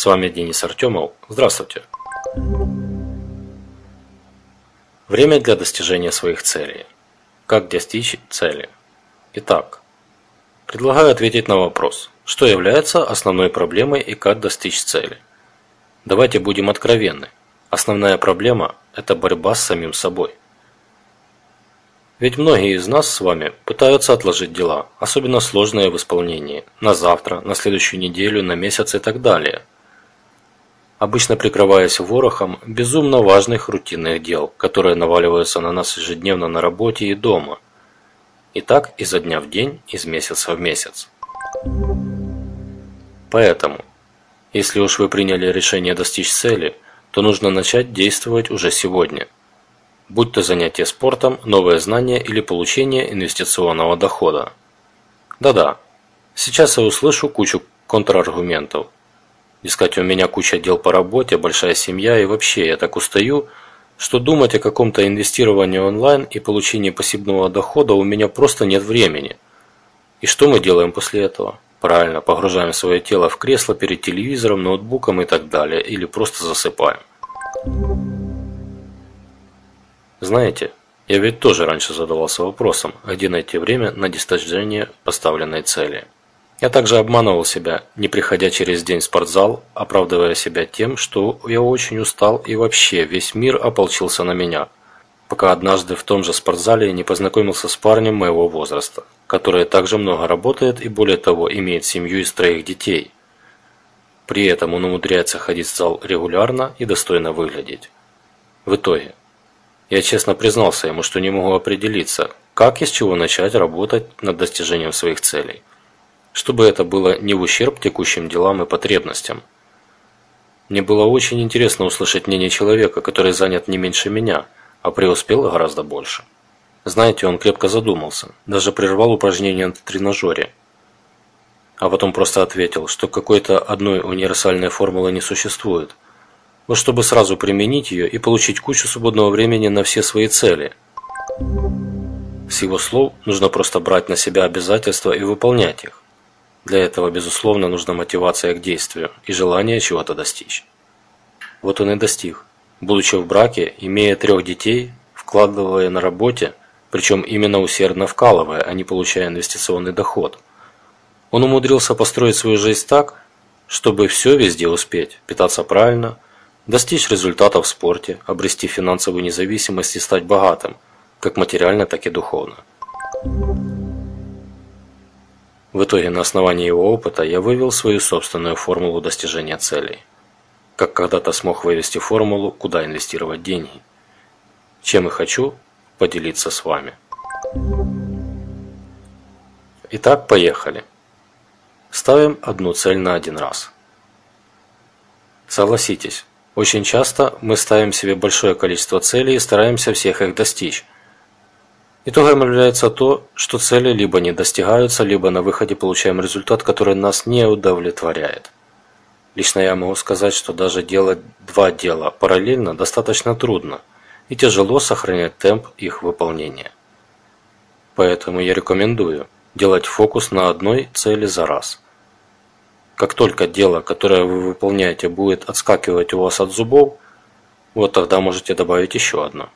С вами Денис Артемов. Здравствуйте. Время для достижения своих целей. Как достичь цели? Итак, предлагаю ответить на вопрос, что является основной проблемой и как достичь цели. Давайте будем откровенны. Основная проблема – это борьба с самим собой. Ведь многие из нас с вами пытаются отложить дела, особенно сложные в исполнении, на завтра, на следующую неделю, на месяц и так далее. Обычно прикрываясь ворохом безумно важных рутинных дел, которые наваливаются на нас ежедневно на работе и дома. И так изо дня в день, из месяца в месяц. Поэтому, если уж вы приняли решение достичь цели, то нужно начать действовать уже сегодня – будь то занятие спортом, новое знание или получение инвестиционного дохода. Да-да, сейчас я услышу кучу контраргументов. Дескать, у меня куча дел по работе, большая семья и вообще я так устаю, что думать о каком-то инвестировании онлайн и получении пассивного дохода у меня просто нет времени. И что мы делаем после этого? Правильно, погружаем свое тело в кресло перед телевизором, ноутбуком и так далее, или просто засыпаем. Знаете, я ведь тоже раньше задавался вопросом, где найти время на достижение поставленной цели. Я также обманывал себя, не приходя через день в спортзал, оправдывая себя тем, что я очень устал и вообще весь мир ополчился на меня. Пока однажды в том же спортзале не познакомился с парнем моего возраста, который также много работает и более того имеет семью из троих детей. При этом он умудряется ходить в зал регулярно и достойно выглядеть. В итоге, я честно признался ему, что не могу определиться, как и с чего начать работать над достижением своих целей, чтобы это было не в ущерб текущим делам и потребностям. Мне было очень интересно услышать мнение человека, который занят не меньше меня, а преуспел гораздо больше. Знаете, он крепко задумался, даже прервал упражнение на тренажере, а потом просто ответил, что какой-то одной универсальной формулы не существует – но чтобы сразу применить ее и получить кучу свободного времени на все свои цели. С его слов нужно просто брать на себя обязательства и выполнять их. Для этого, безусловно, нужна мотивация к действию и желание чего-то достичь. Вот он и достиг. Будучи в браке, имея трех детей, вкладывая на работе, причем именно усердно вкалывая, а не получая инвестиционный доход. Он умудрился построить свою жизнь так, чтобы все везде успеть, питаться правильно – достичь результатов в спорте, обрести финансовую независимость и стать богатым, как материально, так и духовно. В итоге на основании его опыта я вывел свою собственную формулу достижения целей. Как когда-то смог вывести формулу, куда инвестировать деньги. Чем и хочу поделиться с вами. Итак, поехали. Ставим одну цель на один раз. Согласитесь, очень часто мы ставим себе большое количество целей и стараемся всех их достичь. Итогом является то, что цели либо не достигаются, либо на выходе получаем результат, который нас не удовлетворяет. Лично я могу сказать, что даже делать два дела параллельно достаточно трудно и тяжело сохранять темп их выполнения. Поэтому я рекомендую делать фокус на одной цели за раз – как только дело, которое вы выполняете, будет отскакивать у вас от зубов, вот тогда можете добавить еще одно.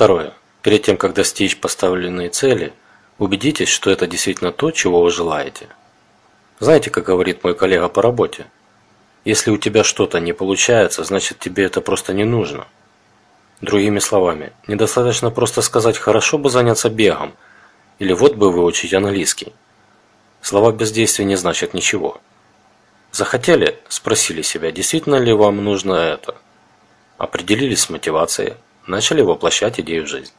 Второе. Перед тем, как достичь поставленной цели, убедитесь, что это действительно то, чего вы желаете. Знаете, как говорит мой коллега по работе, Если у тебя что-то не получается, значит тебе это просто не нужно. Другими словами, недостаточно просто сказать «хорошо бы заняться бегом» или «вот бы выучить английский». Слова бездействия не значат ничего. Захотели? Спросили себя, действительно ли вам нужно это? Определились с мотивацией, начали воплощать идею в жизнь.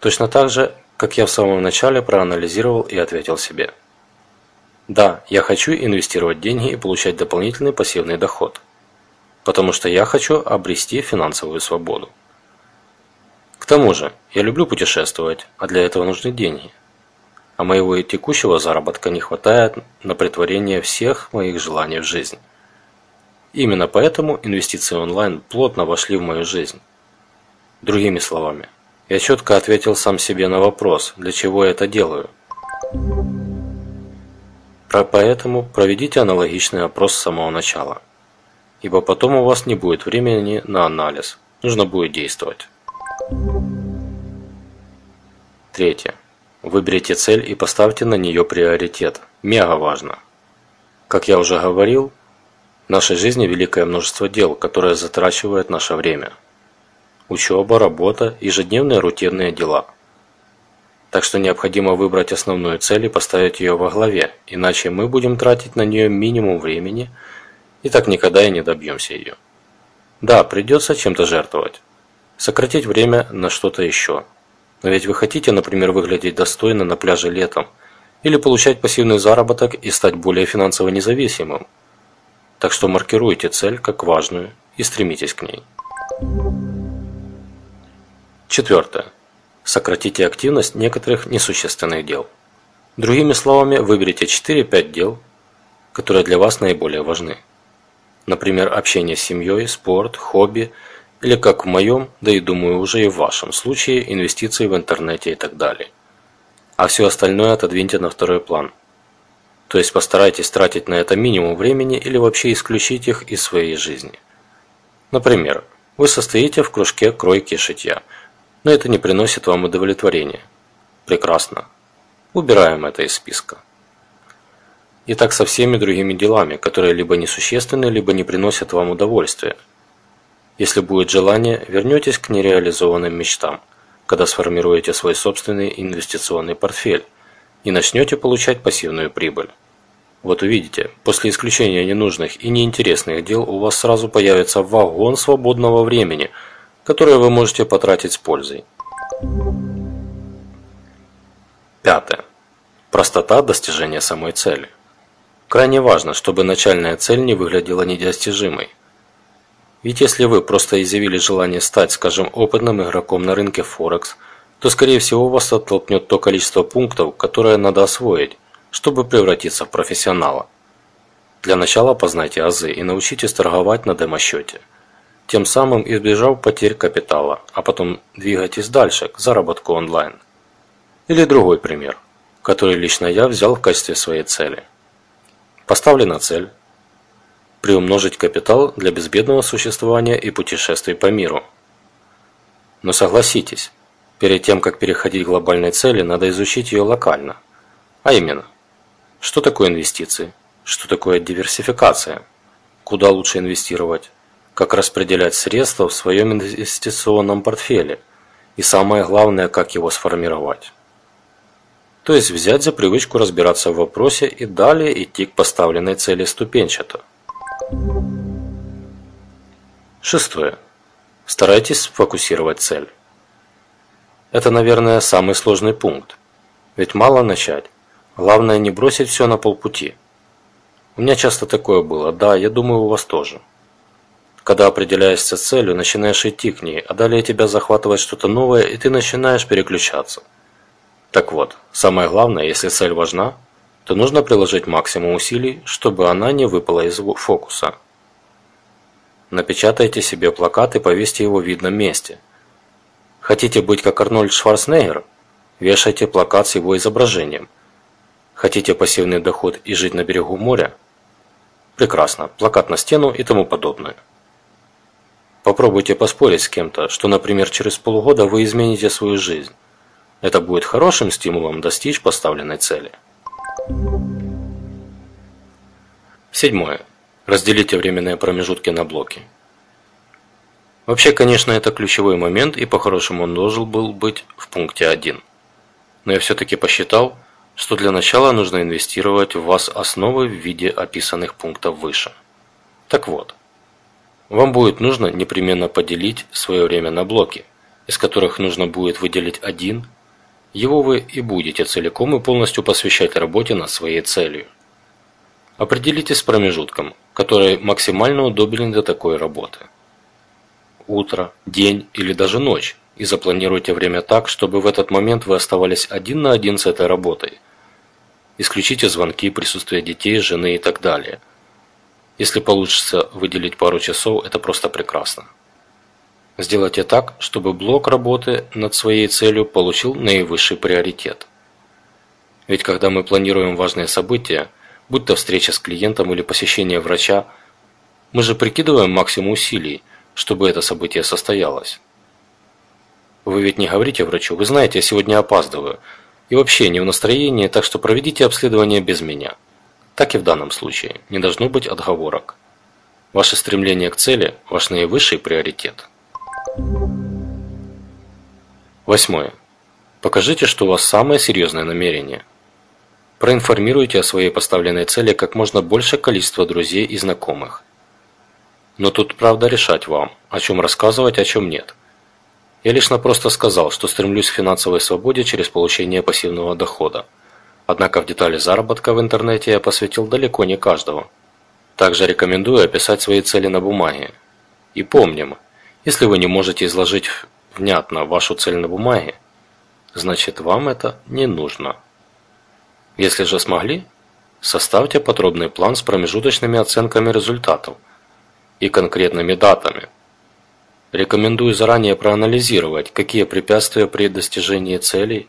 Точно так же, как я в самом начале проанализировал и ответил себе. Да, я хочу инвестировать деньги и получать дополнительный пассивный доход. Потому что я хочу обрести финансовую свободу. К тому же, я люблю путешествовать, а для этого нужны деньги. А моего текущего заработка не хватает на притворение всех моих желаний в жизнь. Именно поэтому инвестиции онлайн плотно вошли в мою жизнь. Другими словами, я четко ответил сам себе на вопрос, для чего я это делаю. Поэтому проведите аналогичный опрос с самого начала. Ибо потом у вас не будет времени на анализ, нужно будет действовать. Третье. Выберите цель и поставьте на нее приоритет. Мега важно. Как я уже говорил, в нашей жизни великое множество дел, которые затрачивают наше время. Учеба, работа, ежедневные рутинные дела. Так что необходимо выбрать основную цель и поставить ее во главе, иначе мы будем тратить на нее минимум времени и так никогда и не добьемся ее. Да, придется чем-то жертвовать. Сократить время на что-то еще, но ведь вы хотите, например, выглядеть достойно на пляже летом, или получать пассивный заработок и стать более финансово независимым. Так что маркируйте цель как важную и стремитесь к ней. Четвертое. Сократите активность некоторых несущественных дел. Другими словами, выберите 4-5 дел, которые для вас наиболее важны. Например, общение с семьей, спорт, хобби – или как в моем, да и думаю уже и в вашем случае, инвестиции в интернете и так далее. А все остальное отодвиньте на второй план. То есть постарайтесь тратить на это минимум времени или вообще исключить их из своей жизни. Например, вы состоите в кружке кройки и шитья, но это не приносит вам удовлетворения. Прекрасно. Убираем это из списка. И так со всеми другими делами, которые либо несущественны, либо не приносят вам удовольствия – если будет желание, вернетесь к нереализованным мечтам, когда сформируете свой собственный инвестиционный портфель и начнете получать пассивную прибыль. Вот увидите, после исключения ненужных и неинтересных дел у вас сразу появится вагон свободного времени, которое вы можете потратить с пользой. Пятое. Простота достижения самой цели. Крайне важно, чтобы начальная цель не выглядела недостижимой. Ведь если вы просто изъявили желание стать, скажем, опытным игроком на рынке Форекс, то скорее всего вас оттолкнет то количество пунктов, которое надо освоить, чтобы превратиться в профессионала. Для начала познайте азы и научитесь торговать на демо-счете, тем самым избежав потерь капитала, а потом двигайтесь дальше к заработку онлайн. Или другой пример, который лично я взял в качестве своей цели. Поставлена цель, приумножить капитал для безбедного существования и путешествий по миру. Но согласитесь, перед тем, как переходить к глобальной цели, надо изучить ее локально. А именно, что такое инвестиции, что такое диверсификация, куда лучше инвестировать, как распределять средства в своем инвестиционном портфеле и самое главное, как его сформировать. То есть взять за привычку разбираться в вопросе и далее идти к поставленной цели ступенчато. Шестое. Старайтесь сфокусировать цель. Это, наверное, самый сложный пункт. Ведь мало начать. Главное не бросить все на полпути. У меня часто такое было, да, я думаю, у вас тоже. Когда определяешься целью, начинаешь идти к ней, а далее тебя захватывает что-то новое, и ты начинаешь переключаться. Так вот, самое главное, если цель важна, то нужно приложить максимум усилий, чтобы она не выпала из фокуса. Напечатайте себе плакат и повесьте его в видном месте. Хотите быть как Арнольд Шварценеггер? Вешайте плакат с его изображением. Хотите пассивный доход и жить на берегу моря? Прекрасно, плакат на стену и тому подобное. Попробуйте поспорить с кем-то, что, например, через полгода вы измените свою жизнь. Это будет хорошим стимулом достичь поставленной цели. Седьмое. Разделите временные промежутки на блоки. Вообще, конечно, это ключевой момент, и по-хорошему он должен был быть в пункте 1. Но я все-таки посчитал, что для начала нужно инвестировать в вас основы в виде описанных пунктов выше. Так вот, вам будет нужно непременно поделить свое время на блоки, из которых нужно будет выделить один, его вы и будете целиком и полностью посвящать работе над своей целью. Определитесь с промежутком, который максимально удобен для такой работы. Утро, день или даже ночь, и запланируйте время так, чтобы в этот момент вы оставались один на один с этой работой. Исключите звонки, присутствие детей, жены и так далее. Если получится выделить пару часов, это просто прекрасно. Сделайте так, чтобы блок работы над своей целью получил наивысший приоритет. Ведь когда мы планируем важные события, будь то встреча с клиентом или посещение врача, мы же прикидываем максимум усилий, чтобы это событие состоялось. Вы ведь не говорите врачу, вы знаете, я сегодня опаздываю, и вообще не в настроении, так что проведите обследование без меня. Так и в данном случае, не должно быть отговорок. Ваше стремление к цели – ваш наивысший приоритет. Восьмое. Покажите, что у вас самое серьезное намерение. Проинформируйте о своей поставленной цели как можно большее количество друзей и знакомых. Но тут правда решать вам, о чем рассказывать, о чем нет. Я лишь просто сказал, что стремлюсь к финансовой свободе через получение пассивного дохода. Однако в детали заработка в интернете я посвятил далеко не каждого. Также рекомендую описать свои цели на бумаге. И помним, если вы не можете изложить внятно вашу цель на бумаге, значит вам это не нужно. Если же смогли, составьте подробный план с промежуточными оценками результатов и конкретными датами. Рекомендую заранее проанализировать, какие препятствия при достижении целей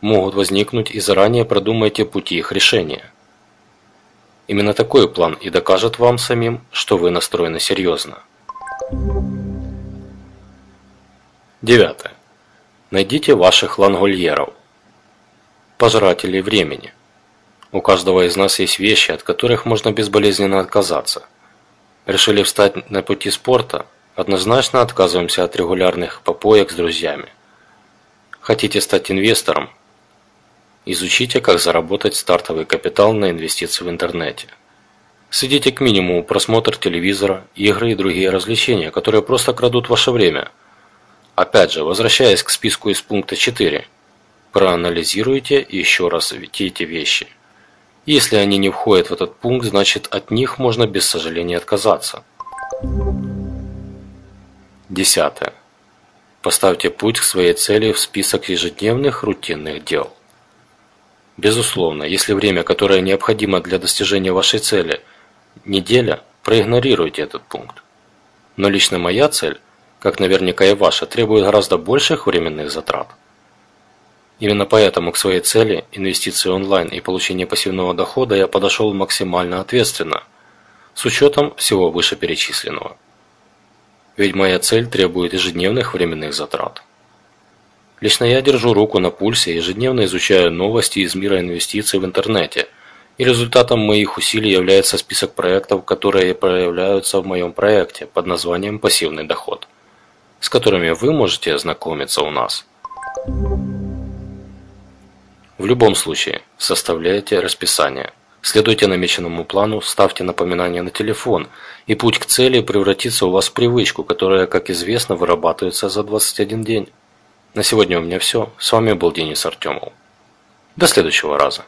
могут возникнуть и заранее продумайте пути их решения. Именно такой план и докажет вам самим, что вы настроены серьезно. Девятое. Найдите ваших лангольеров, пожирателей времени. У каждого из нас есть вещи, от которых можно безболезненно отказаться. Решили встать на пути спорта? Однозначно отказываемся от регулярных попоек с друзьями. Хотите стать инвестором? Изучите, как заработать стартовый капитал на инвестиции в интернете. Сведите к минимуму просмотр телевизора, игры и другие развлечения, которые просто крадут ваше время – Опять же, возвращаясь к списку из пункта 4, проанализируйте еще раз эти вещи. Если они не входят в этот пункт, значит от них можно без сожаления отказаться. Десятое. Поставьте путь к своей цели в список ежедневных рутинных дел. Безусловно, если время, которое необходимо для достижения вашей цели, неделя, проигнорируйте этот пункт. Но лично моя цель – как наверняка и ваша, требует гораздо больших временных затрат. Именно поэтому к своей цели, инвестиции онлайн и получения пассивного дохода я подошел максимально ответственно, с учетом всего вышеперечисленного. Ведь моя цель требует ежедневных временных затрат. Лично я держу руку на пульсе, ежедневно изучаю новости из мира инвестиций в интернете, и результатом моих усилий является список проектов, которые проявляются в моем проекте под названием «Пассивный доход» с которыми вы можете ознакомиться у нас. В любом случае, составляйте расписание. Следуйте намеченному плану, ставьте напоминания на телефон, и путь к цели превратится у вас в привычку, которая, как известно, вырабатывается за 21 день. На сегодня у меня все. С вами был Денис Артемов. До следующего раза.